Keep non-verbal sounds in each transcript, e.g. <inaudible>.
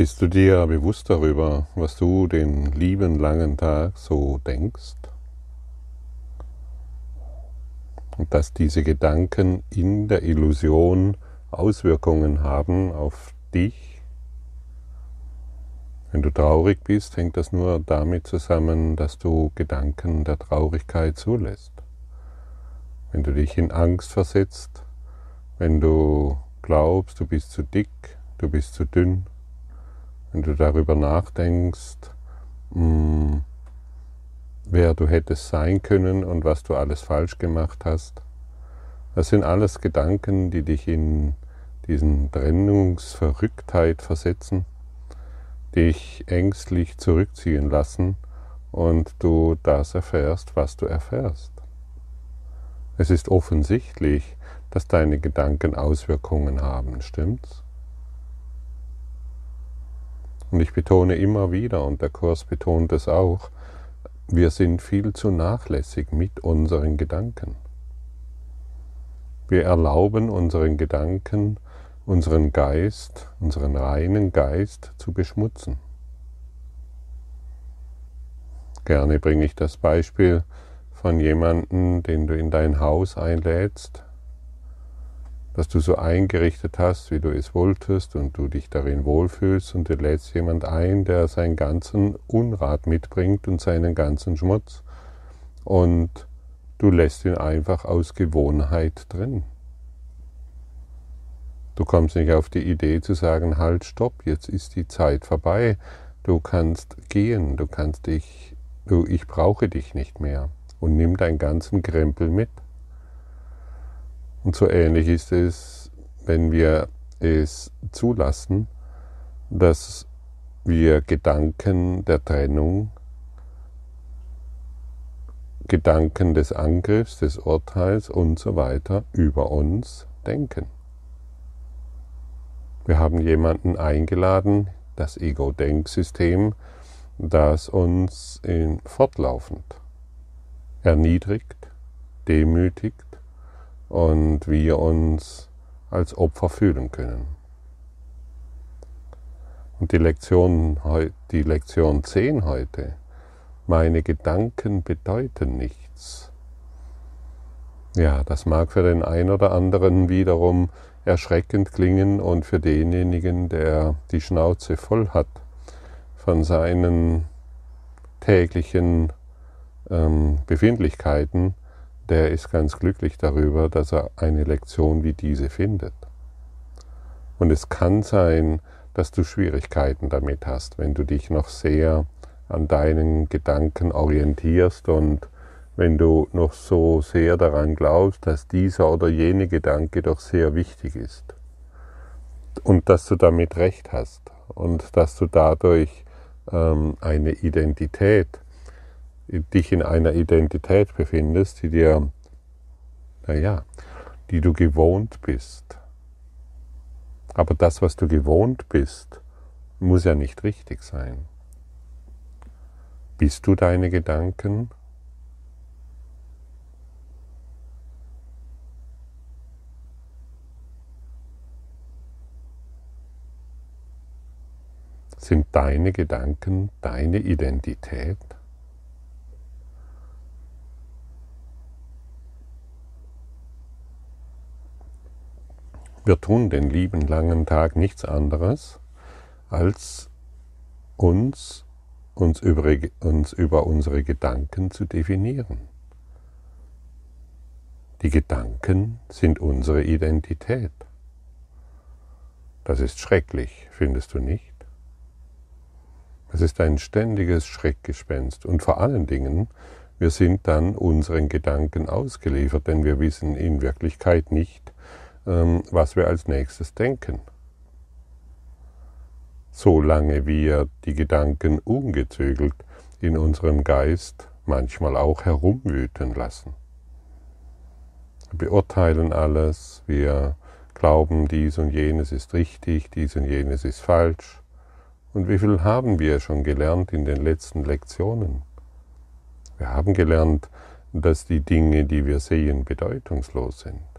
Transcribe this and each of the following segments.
Bist du dir bewusst darüber, was du den lieben langen Tag so denkst? Und dass diese Gedanken in der Illusion Auswirkungen haben auf dich? Wenn du traurig bist, hängt das nur damit zusammen, dass du Gedanken der Traurigkeit zulässt. Wenn du dich in Angst versetzt, wenn du glaubst, du bist zu dick, du bist zu dünn, wenn du darüber nachdenkst, mm, wer du hättest sein können und was du alles falsch gemacht hast. Das sind alles Gedanken, die dich in diesen Trennungsverrücktheit versetzen, dich ängstlich zurückziehen lassen und du das erfährst, was du erfährst. Es ist offensichtlich, dass deine Gedanken Auswirkungen haben, stimmt's? Und ich betone immer wieder, und der Kurs betont es auch, wir sind viel zu nachlässig mit unseren Gedanken. Wir erlauben unseren Gedanken, unseren Geist, unseren reinen Geist zu beschmutzen. Gerne bringe ich das Beispiel von jemandem, den du in dein Haus einlädst, dass du so eingerichtet hast, wie du es wolltest und du dich darin wohlfühlst und du lädst jemand ein, der seinen ganzen Unrat mitbringt und seinen ganzen Schmutz und du lässt ihn einfach aus Gewohnheit drin. Du kommst nicht auf die Idee zu sagen, halt, stopp, jetzt ist die Zeit vorbei, du kannst gehen, du kannst dich, du, ich brauche dich nicht mehr und nimm deinen ganzen Krempel mit. Und so ähnlich ist es, wenn wir es zulassen, dass wir Gedanken der Trennung, Gedanken des Angriffs, des Urteils und so weiter über uns denken. Wir haben jemanden eingeladen, das Ego-Denksystem, das uns fortlaufend erniedrigt, demütigt, und wir uns als Opfer fühlen können. Und die Lektion, die Lektion 10 heute, meine Gedanken bedeuten nichts. Ja, das mag für den einen oder anderen wiederum erschreckend klingen und für denjenigen, der die Schnauze voll hat von seinen täglichen ähm, Befindlichkeiten, der ist ganz glücklich darüber, dass er eine Lektion wie diese findet. Und es kann sein, dass du Schwierigkeiten damit hast, wenn du dich noch sehr an deinen Gedanken orientierst und wenn du noch so sehr daran glaubst, dass dieser oder jene Gedanke doch sehr wichtig ist. Und dass du damit recht hast und dass du dadurch ähm, eine Identität dich in einer Identität befindest, die dir, naja, die du gewohnt bist. Aber das, was du gewohnt bist, muss ja nicht richtig sein. Bist du deine Gedanken? Sind deine Gedanken deine Identität? Wir tun den lieben langen Tag nichts anderes, als uns, uns, über, uns über unsere Gedanken zu definieren. Die Gedanken sind unsere Identität. Das ist schrecklich, findest du nicht? Es ist ein ständiges Schreckgespenst und vor allen Dingen, wir sind dann unseren Gedanken ausgeliefert, denn wir wissen in Wirklichkeit nicht, was wir als nächstes denken. Solange wir die Gedanken ungezögelt in unserem Geist manchmal auch herumwüten lassen. Wir beurteilen alles, wir glauben, dies und jenes ist richtig, dies und jenes ist falsch. Und wie viel haben wir schon gelernt in den letzten Lektionen? Wir haben gelernt, dass die Dinge, die wir sehen, bedeutungslos sind.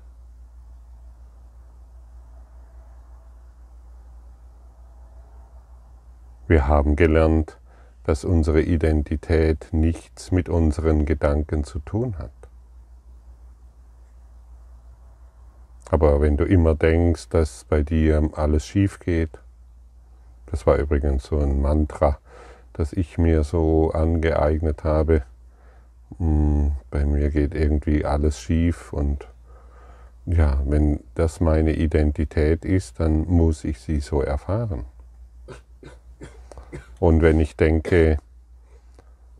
Wir haben gelernt, dass unsere Identität nichts mit unseren Gedanken zu tun hat. Aber wenn du immer denkst, dass bei dir alles schief geht, das war übrigens so ein Mantra, das ich mir so angeeignet habe, hm, bei mir geht irgendwie alles schief und ja, wenn das meine Identität ist, dann muss ich sie so erfahren. Und wenn ich denke,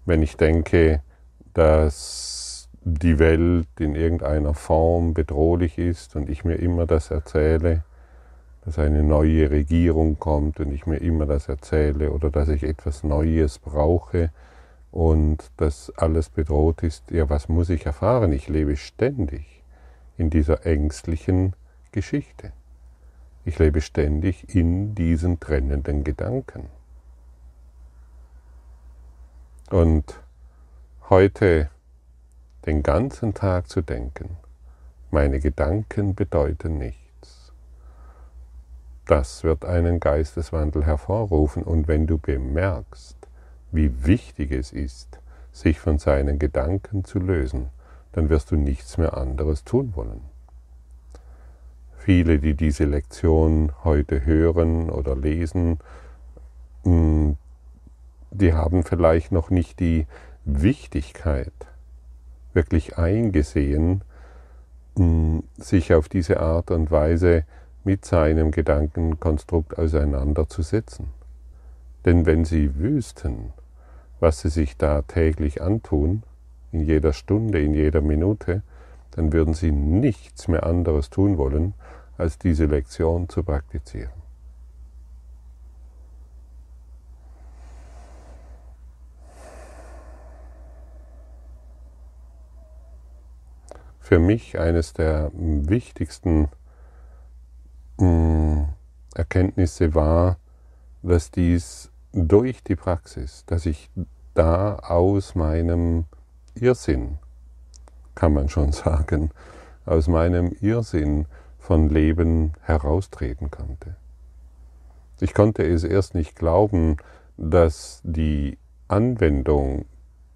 wenn ich denke, dass die Welt in irgendeiner Form bedrohlich ist und ich mir immer das erzähle, dass eine neue Regierung kommt und ich mir immer das erzähle oder dass ich etwas Neues brauche und dass alles bedroht ist, ja, was muss ich erfahren? Ich lebe ständig in dieser ängstlichen Geschichte. Ich lebe ständig in diesen trennenden Gedanken. Und heute den ganzen Tag zu denken, meine Gedanken bedeuten nichts. Das wird einen Geisteswandel hervorrufen und wenn du bemerkst, wie wichtig es ist, sich von seinen Gedanken zu lösen, dann wirst du nichts mehr anderes tun wollen. Viele, die diese Lektion heute hören oder lesen, mm, die haben vielleicht noch nicht die Wichtigkeit wirklich eingesehen, sich auf diese Art und Weise mit seinem Gedankenkonstrukt auseinanderzusetzen. Denn wenn sie wüssten, was sie sich da täglich antun, in jeder Stunde, in jeder Minute, dann würden sie nichts mehr anderes tun wollen, als diese Lektion zu praktizieren. Für mich eines der wichtigsten mm, Erkenntnisse war, dass dies durch die Praxis, dass ich da aus meinem Irrsinn, kann man schon <laughs> sagen, aus meinem Irrsinn von Leben heraustreten konnte. Ich konnte es erst nicht glauben, dass die Anwendung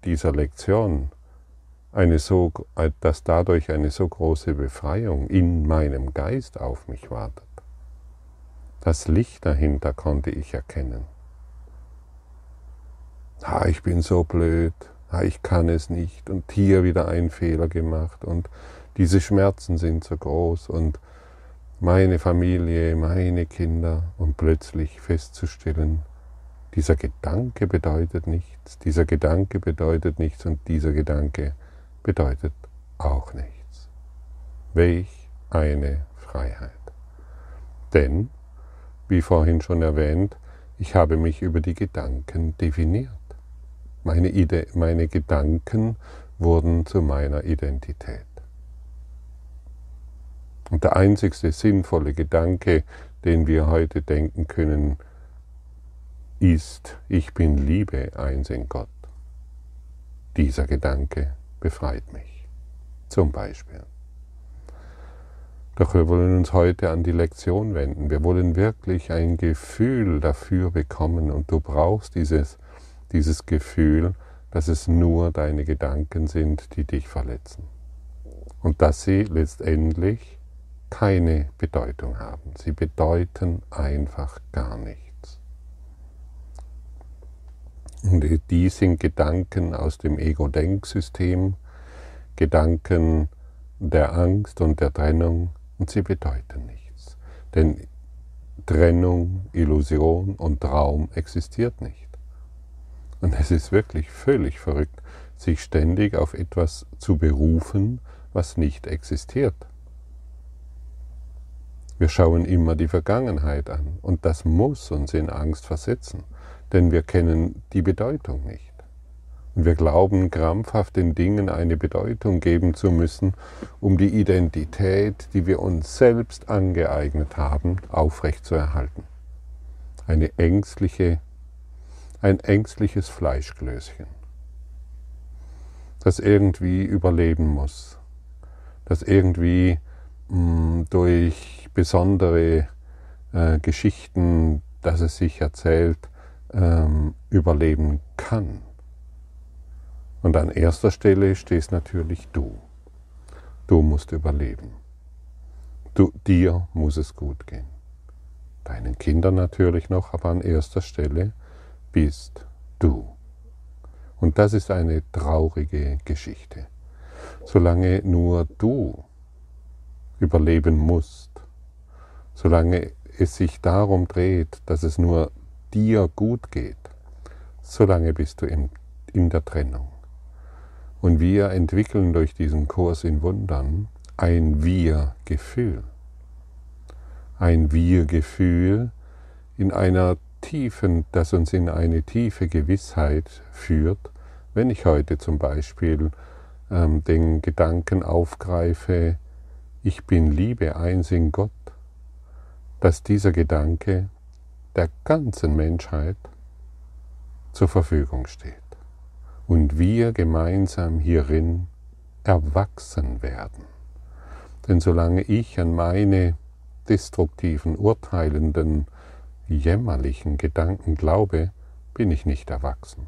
dieser Lektion eine so, dass dadurch eine so große Befreiung in meinem Geist auf mich wartet. Das Licht dahinter konnte ich erkennen. Ah, ich bin so blöd, ah, ich kann es nicht. Und hier wieder einen Fehler gemacht. Und diese Schmerzen sind so groß. Und meine Familie, meine Kinder. Und plötzlich festzustellen, dieser Gedanke bedeutet nichts, dieser Gedanke bedeutet nichts. Und dieser Gedanke bedeutet auch nichts. Welch eine Freiheit. Denn, wie vorhin schon erwähnt, ich habe mich über die Gedanken definiert. Meine, Ide meine Gedanken wurden zu meiner Identität. Und der einzigste sinnvolle Gedanke, den wir heute denken können, ist, ich bin Liebe eins in Gott. Dieser Gedanke befreit mich. Zum Beispiel. Doch wir wollen uns heute an die Lektion wenden. Wir wollen wirklich ein Gefühl dafür bekommen und du brauchst dieses, dieses Gefühl, dass es nur deine Gedanken sind, die dich verletzen. Und dass sie letztendlich keine Bedeutung haben. Sie bedeuten einfach gar nichts. Und die sind Gedanken aus dem Ego-Denksystem, Gedanken der Angst und der Trennung und sie bedeuten nichts. Denn Trennung, Illusion und Traum existiert nicht. Und es ist wirklich völlig verrückt, sich ständig auf etwas zu berufen, was nicht existiert. Wir schauen immer die Vergangenheit an und das muss uns in Angst versetzen denn wir kennen die Bedeutung nicht. Und wir glauben krampfhaft den Dingen eine Bedeutung geben zu müssen, um die Identität, die wir uns selbst angeeignet haben, aufrechtzuerhalten. Eine ängstliche, ein ängstliches Fleischklößchen, das irgendwie überleben muss, das irgendwie mh, mm, durch besondere äh, Geschichten, dass es sich erzählt, ähm, überleben kann. Und an erster Stelle stehst natürlich du. Du musst überleben. Du, dir muss es gut gehen. Deinen Kindern natürlich noch, aber an erster Stelle bist du. Und das ist eine traurige Geschichte. Solange nur du überleben musst, solange es sich darum dreht, dass es nur dir gut geht, solange bist du in, in der Trennung. Und wir entwickeln durch diesen Kurs in Wundern ein Wir-Gefühl. Ein Wir-Gefühl in einer tiefen, das uns in eine tiefe Gewissheit führt, wenn ich heute zum Beispiel ähm, den Gedanken aufgreife, ich bin Liebe eins in Gott, dass dieser Gedanke der ganzen Menschheit zur Verfügung steht und wir gemeinsam hierin erwachsen werden. Denn solange ich an meine destruktiven, urteilenden, jämmerlichen Gedanken glaube, bin ich nicht erwachsen.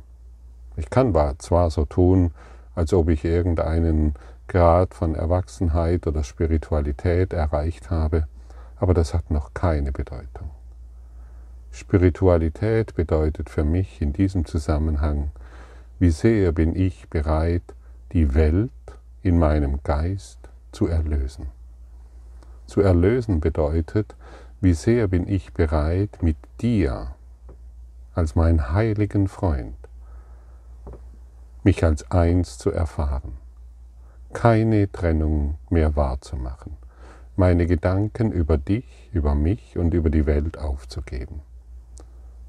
Ich kann zwar so tun, als ob ich irgendeinen Grad von Erwachsenheit oder Spiritualität erreicht habe, aber das hat noch keine Bedeutung. Spiritualität bedeutet für mich in diesem Zusammenhang, wie sehr bin ich bereit, die Welt in meinem Geist zu erlösen. Zu erlösen bedeutet, wie sehr bin ich bereit, mit dir als mein heiligen Freund mich als eins zu erfahren, keine Trennung mehr wahrzumachen, meine Gedanken über dich, über mich und über die Welt aufzugeben.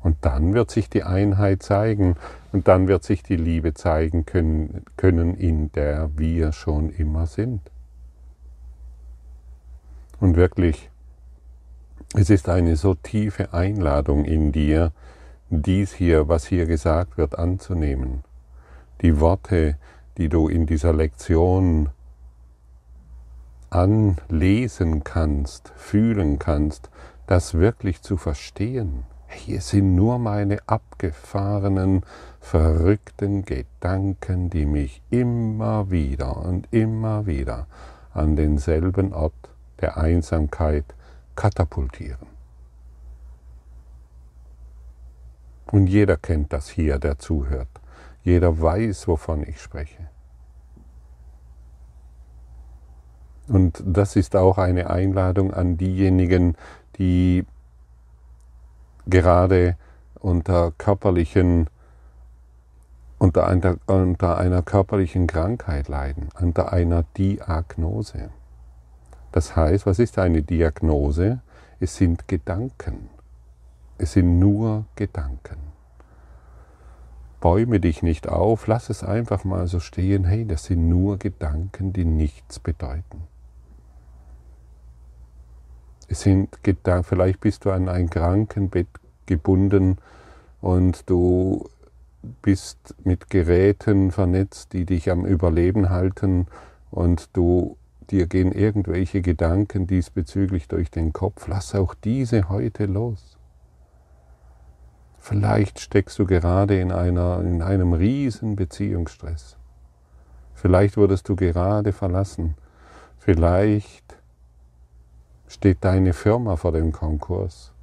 Und dann wird sich die Einheit zeigen und dann wird sich die Liebe zeigen können, können in der wir schon immer sind. Und wirklich, es ist eine so tiefe Einladung in dir, dies hier, was hier gesagt wird, anzunehmen. Die Worte, die du in dieser Lektion anlesen kannst, fühlen kannst, das wirklich zu verstehen. Hier sind nur meine abgefahrenen, verrückten Gedanken, die mich immer wieder und immer wieder an denselben Ort der Einsamkeit katapultieren. Und jeder kennt das hier, der zuhört. Jeder weiß, wovon ich spreche. Und das ist auch eine Einladung an diejenigen, die gerade unter körperlichen unter einer, unter einer körperlichen Krankheit leiden, unter einer Diagnose. Das heißt, was ist eine Diagnose? Es sind Gedanken. Es sind nur Gedanken. Bäume dich nicht auf, lass es einfach mal so stehen, hey, das sind nur Gedanken, die nichts bedeuten. Es sind Gedanken, vielleicht bist du an ein Krankenbett gebunden und du bist mit Geräten vernetzt, die dich am Überleben halten und du dir gehen irgendwelche Gedanken diesbezüglich durch den Kopf. Lass auch diese heute los. Vielleicht steckst du gerade in, einer, in einem riesen Beziehungsstress. Vielleicht wurdest du gerade verlassen. Vielleicht steht deine Firma vor dem Konkurs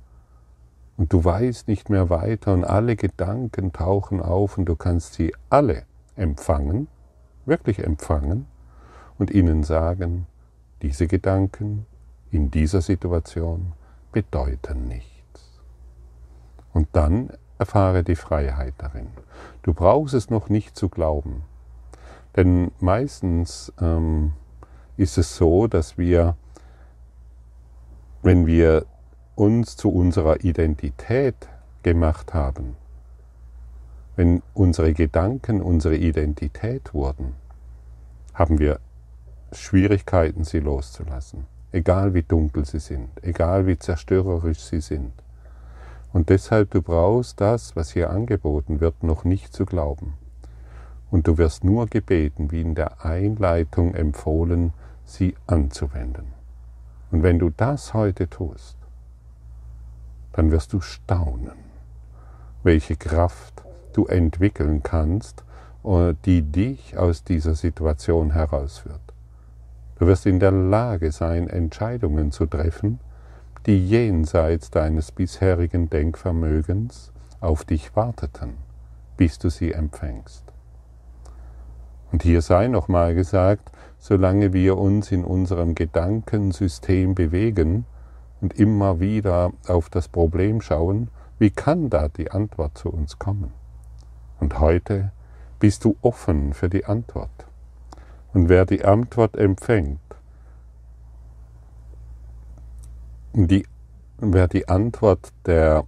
und du weißt nicht mehr weiter und alle Gedanken tauchen auf und du kannst sie alle empfangen, wirklich empfangen und ihnen sagen, diese Gedanken in dieser Situation bedeuten nichts. Und dann erfahre die Freiheit darin. Du brauchst es noch nicht zu glauben. Denn meistens ähm, ist es so, dass wir wenn wir uns zu unserer Identität gemacht haben, wenn unsere Gedanken unsere Identität wurden, haben wir Schwierigkeiten, sie loszulassen, egal wie dunkel sie sind, egal wie zerstörerisch sie sind. Und deshalb, du brauchst das, was hier angeboten wird, noch nicht zu glauben. Und du wirst nur gebeten, wie in der Einleitung empfohlen, sie anzuwenden. Und wenn du das heute tust, dann wirst du staunen, welche Kraft du entwickeln kannst, äh, die dich aus dieser Situation herausführt. Du wirst in der Lage sein, Entscheidungen zu treffen, die jenseits deines bisherigen Denkvermögens auf dich warteten, bis du sie empfängst. Und hier sei nochmal gesagt, solange wir uns in unserem Gedankensystem bewegen und immer wieder auf das Problem schauen, wie kann da die Antwort zu uns kommen? Und heute bist du offen für die Antwort. Und wer die Antwort empfängt, die, wer die Antwort der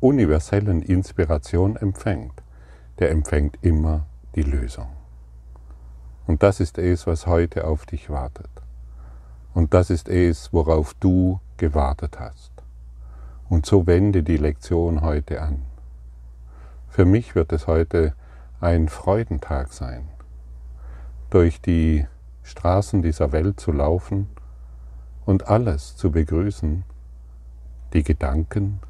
universellen Inspiration empfängt, der empfängt immer die Lösung. Und das ist es, was heute auf dich wartet. Und das ist es, worauf du gewartet hast. Und so wende die Lektion heute an. Für mich wird es heute ein Freudentag sein, durch die Straßen dieser Welt zu laufen und alles zu begrüßen, die Gedanken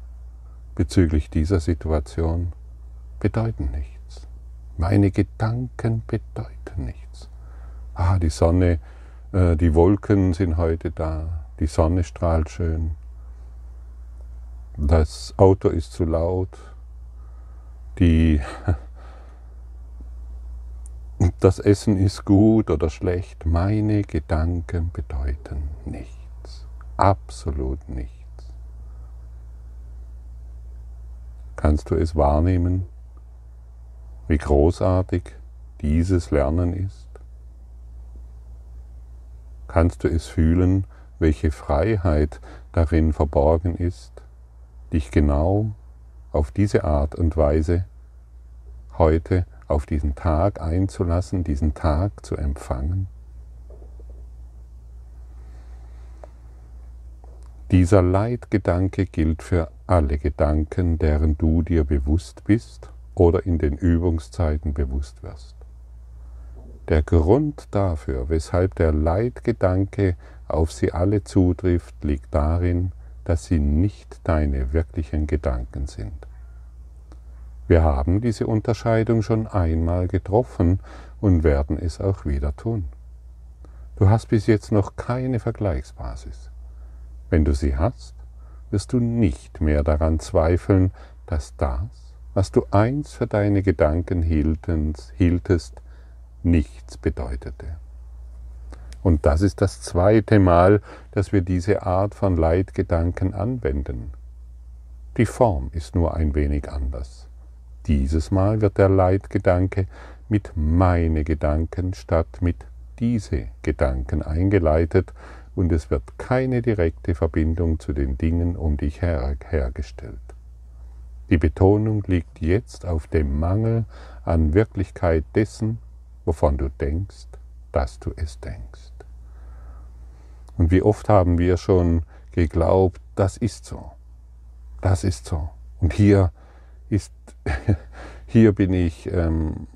bezüglich dieser Situation bedeuten nichts. Meine Gedanken bedeuten nichts. Ah, die Sonne, äh, die Wolken sind heute da, die Sonne strahlt schön, das Auto ist zu laut, die <laughs> das Essen ist gut oder schlecht, meine Gedanken bedeuten nichts, absolut nichts. Kannst du es wahrnehmen, wie großartig dieses Lernen ist? Kannst du es fühlen, welche Freiheit darin verborgen ist, dich genau auf diese Art und Weise heute auf diesen Tag einzulassen, diesen Tag zu empfangen? Dieser Leitgedanke gilt für alle Gedanken, deren du dir bewusst bist oder in den Übungszeiten bewusst wirst. Der Grund dafür, weshalb der Leitgedanke auf sie alle zutrifft, liegt darin, dass sie nicht deine wirklichen Gedanken sind. Wir haben diese Unterscheidung schon einmal getroffen und werden es auch wieder tun. Du hast bis jetzt noch keine Vergleichsbasis. Wenn du sie hast, wirst du nicht mehr daran zweifeln, dass das, was du einst für deine Gedanken hieltest, nichts bedeutete. Und das ist das zweite Mal, dass wir diese Art von Leitgedanken anwenden. Die Form ist nur ein wenig anders. Dieses Mal wird der Leitgedanke mit meine Gedanken statt mit diese Gedanken eingeleitet und es wird keine direkte Verbindung zu den Dingen um dich her hergestellt. Die Betonung liegt jetzt auf dem Mangel an Wirklichkeit dessen, wovon du denkst, dass du es denkst. Und wie oft haben wir schon geglaubt, das ist so, das ist so. Und hier ist, <laughs> hier bin ich ähm,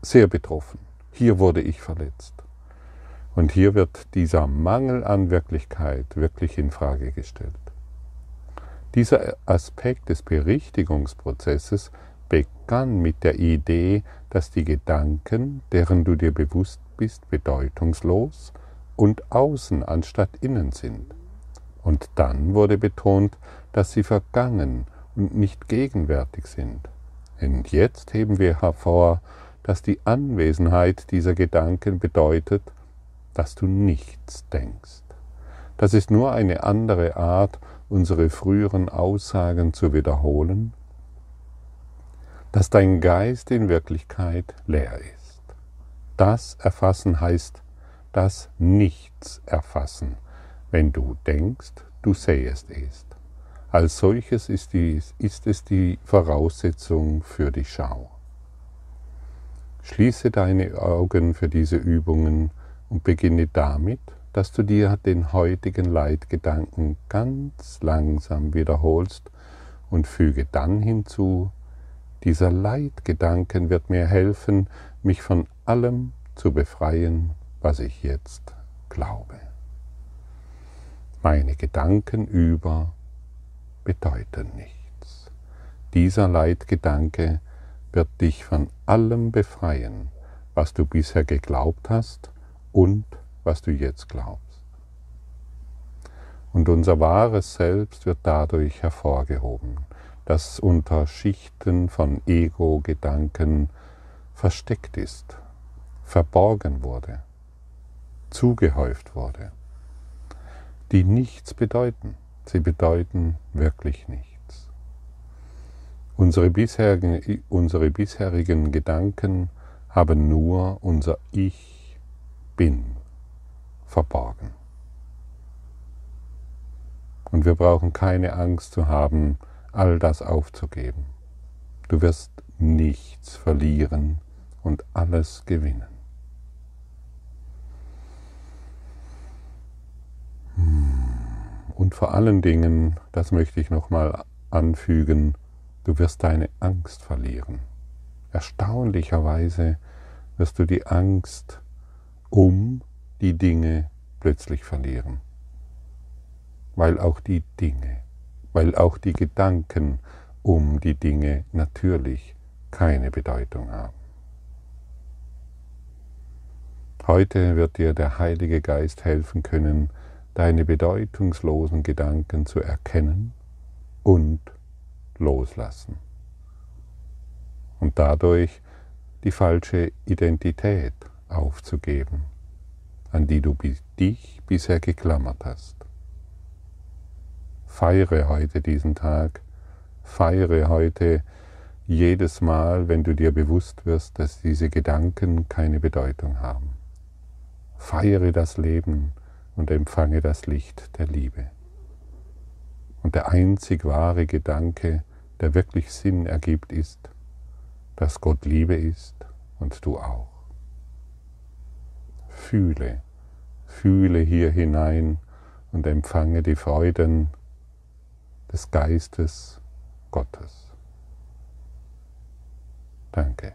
sehr betroffen. Hier wurde ich verletzt. Und hier wird dieser Mangel an Wirklichkeit wirklich in Frage gestellt. Dieser Aspekt des Berichtigungsprozesses begann mit der Idee, dass die Gedanken, deren du dir bewusst bist, bedeutungslos und außen anstatt innen sind. Und dann wurde betont, dass sie vergangen und nicht gegenwärtig sind. Und jetzt heben wir hervor, dass die Anwesenheit dieser Gedanken bedeutet, dass du nichts denkst. Das ist nur eine andere Art, unsere früheren Aussagen zu wiederholen, dass dein Geist in Wirklichkeit leer ist. Das Erfassen heißt das Nichts erfassen, wenn du denkst, du sähest es. Als solches ist, dies, ist es die Voraussetzung für die Schau. Schließe deine Augen für diese Übungen und beginne damit, dass du dir den heutigen Leitgedanken ganz langsam wiederholst und füge dann hinzu, dieser Leitgedanken wird mir helfen, mich von allem zu befreien, was ich jetzt glaube. Meine Gedanken über bedeuten nichts. dieser Leitgedanke wird dich von allem befreien, was du bisher geglaubt hast und was du jetzt glaubst. Und unser wahres Selbst wird dadurch hervorgehoben, das unter Schichten von Ego-Gedanken versteckt ist, verborgen wurde, zugehäuft wurde, die nichts bedeuten. Sie bedeuten wirklich nichts. Unsere bisherigen, unsere bisherigen Gedanken haben nur unser Ich bin verborgen. Und wir brauchen keine Angst zu haben, all das aufzugeben. Du wirst nichts verlieren und alles gewinnen. Und vor allen Dingen, das möchte ich nochmal anfügen, du wirst deine Angst verlieren. Erstaunlicherweise wirst du die Angst um die Dinge plötzlich verlieren. Weil auch die Dinge, weil auch die Gedanken um die Dinge natürlich keine Bedeutung haben. Heute wird dir der Heilige Geist helfen können, deine bedeutungslosen Gedanken zu erkennen und loslassen. Und dadurch die falsche Identität aufzugeben, an die du dich bisher geklammert hast. Feiere heute diesen Tag, feiere heute jedes Mal, wenn du dir bewusst wirst, dass diese Gedanken keine Bedeutung haben. Feiere das Leben, und empfange das Licht der Liebe. Und der einzig wahre Gedanke, der wirklich Sinn ergibt, ist, dass Gott Liebe ist und du auch. Fühle, fühle hier hinein und empfange die Freuden des Geistes Gottes. Danke.